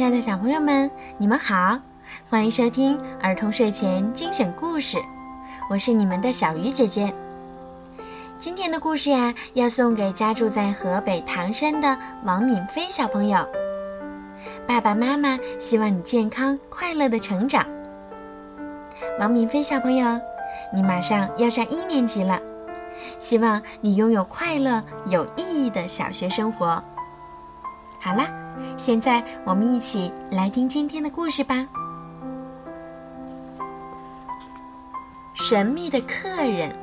亲爱的小朋友们，你们好，欢迎收听儿童睡前精选故事，我是你们的小鱼姐姐。今天的故事呀，要送给家住在河北唐山的王敏飞小朋友。爸爸妈妈希望你健康快乐的成长。王敏飞小朋友，你马上要上一年级了，希望你拥有快乐有意义的小学生活。好啦，现在我们一起来听今天的故事吧。神秘的客人。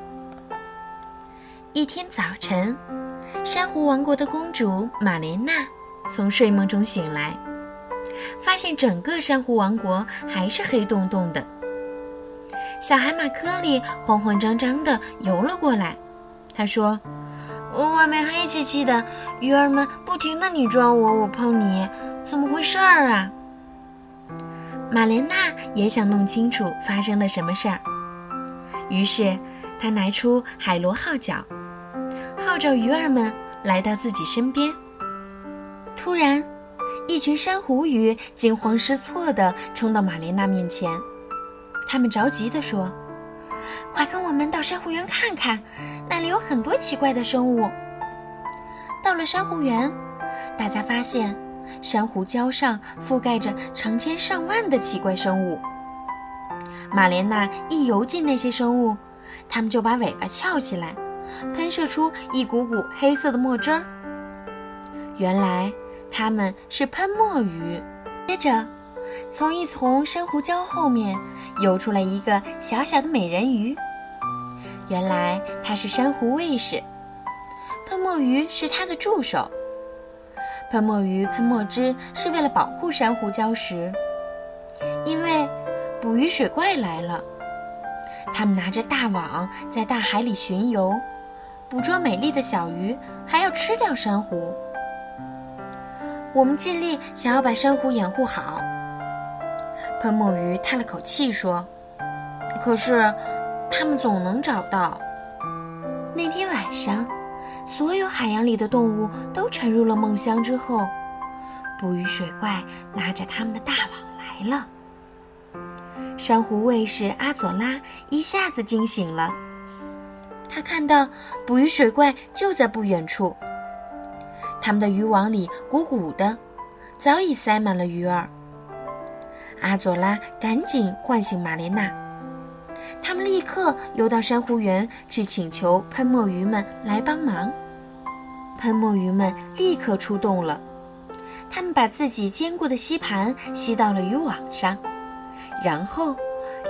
一天早晨，珊瑚王国的公主玛莲娜从睡梦中醒来，发现整个珊瑚王国还是黑洞洞的。小海马科里慌慌张张地游了过来，他说。外面黑漆漆的，鱼儿们不停的你撞我，我碰你，怎么回事儿啊？玛莲娜也想弄清楚发生了什么事儿，于是她拿出海螺号角，号召鱼儿们来到自己身边。突然，一群珊瑚鱼惊慌失措地冲到玛莲娜面前，他们着急地说。快跟我们到珊瑚园看看，那里有很多奇怪的生物。到了珊瑚园，大家发现珊瑚礁上覆盖着成千上万的奇怪生物。玛莲娜一游进那些生物，它们就把尾巴翘起来，喷射出一股股黑色的墨汁儿。原来它们是喷墨鱼。接着。从一丛珊瑚礁后面游出来一个小小的美人鱼，原来它是珊瑚卫士，喷墨鱼是它的助手。喷墨鱼喷墨汁是为了保护珊瑚礁石，因为捕鱼水怪来了，他们拿着大网在大海里巡游，捕捉美丽的小鱼，还要吃掉珊瑚。我们尽力想要把珊瑚掩护好。喷墨鱼叹了口气说：“可是，他们总能找到。”那天晚上，所有海洋里的动物都沉入了梦乡之后，捕鱼水怪拉着他们的大网来了。珊瑚卫士阿佐拉一下子惊醒了，他看到捕鱼水怪就在不远处，他们的渔网里鼓鼓的，早已塞满了鱼儿。阿佐拉赶紧唤醒玛莲娜，他们立刻游到珊瑚园去请求喷墨鱼们来帮忙。喷墨鱼们立刻出动了，他们把自己坚固的吸盘吸到了渔网上，然后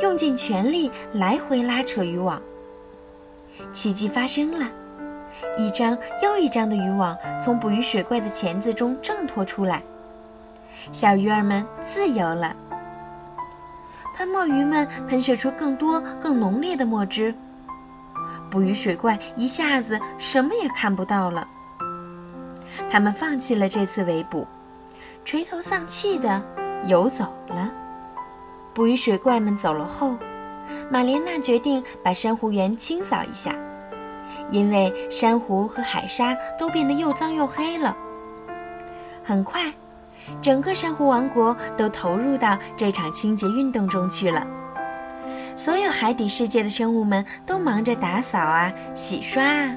用尽全力来回拉扯渔网。奇迹发生了，一张又一张的渔网从捕鱼水怪的钳子中挣脱出来，小鱼儿们自由了。喷墨鱼们喷射出更多、更浓烈的墨汁，捕鱼水怪一下子什么也看不到了。他们放弃了这次围捕，垂头丧气地游走了。捕鱼水怪们走了后，玛莲娜决定把珊瑚园清扫一下，因为珊瑚和海沙都变得又脏又黑了。很快。整个珊瑚王国都投入到这场清洁运动中去了。所有海底世界的生物们都忙着打扫啊、洗刷啊。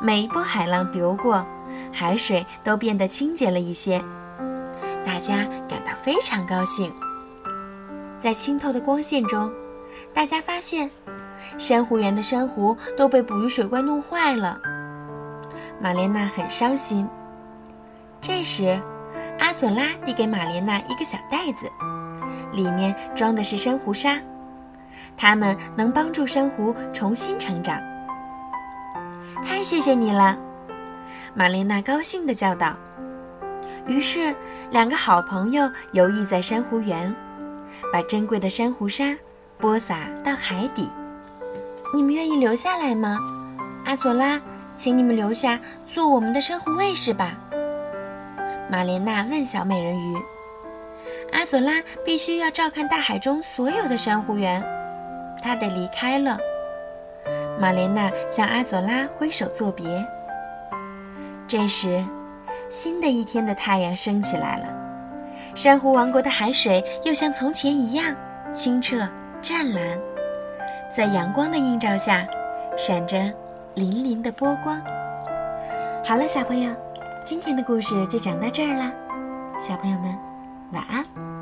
每一波海浪流过，海水都变得清洁了一些，大家感到非常高兴。在清透的光线中，大家发现，珊瑚园的珊瑚都被捕鱼水怪弄坏了。玛莲娜很伤心。这时。阿索拉递给玛莲娜一个小袋子，里面装的是珊瑚沙，它们能帮助珊瑚重新成长。太谢谢你了，玛莲娜高兴地叫道。于是，两个好朋友游弋在珊瑚园，把珍贵的珊瑚沙播撒到海底。你们愿意留下来吗？阿索拉，请你们留下做我们的珊瑚卫士吧。玛莲娜问小美人鱼，阿佐拉必须要照看大海中所有的珊瑚园，他得离开了。玛莲娜向阿佐拉挥手作别。这时新的一天的太阳升起来了，珊瑚王国的海水又像从前一样清澈湛蓝，在阳光的映照下闪着粼粼的波光。好了，小朋友。今天的故事就讲到这儿啦小朋友们晚安。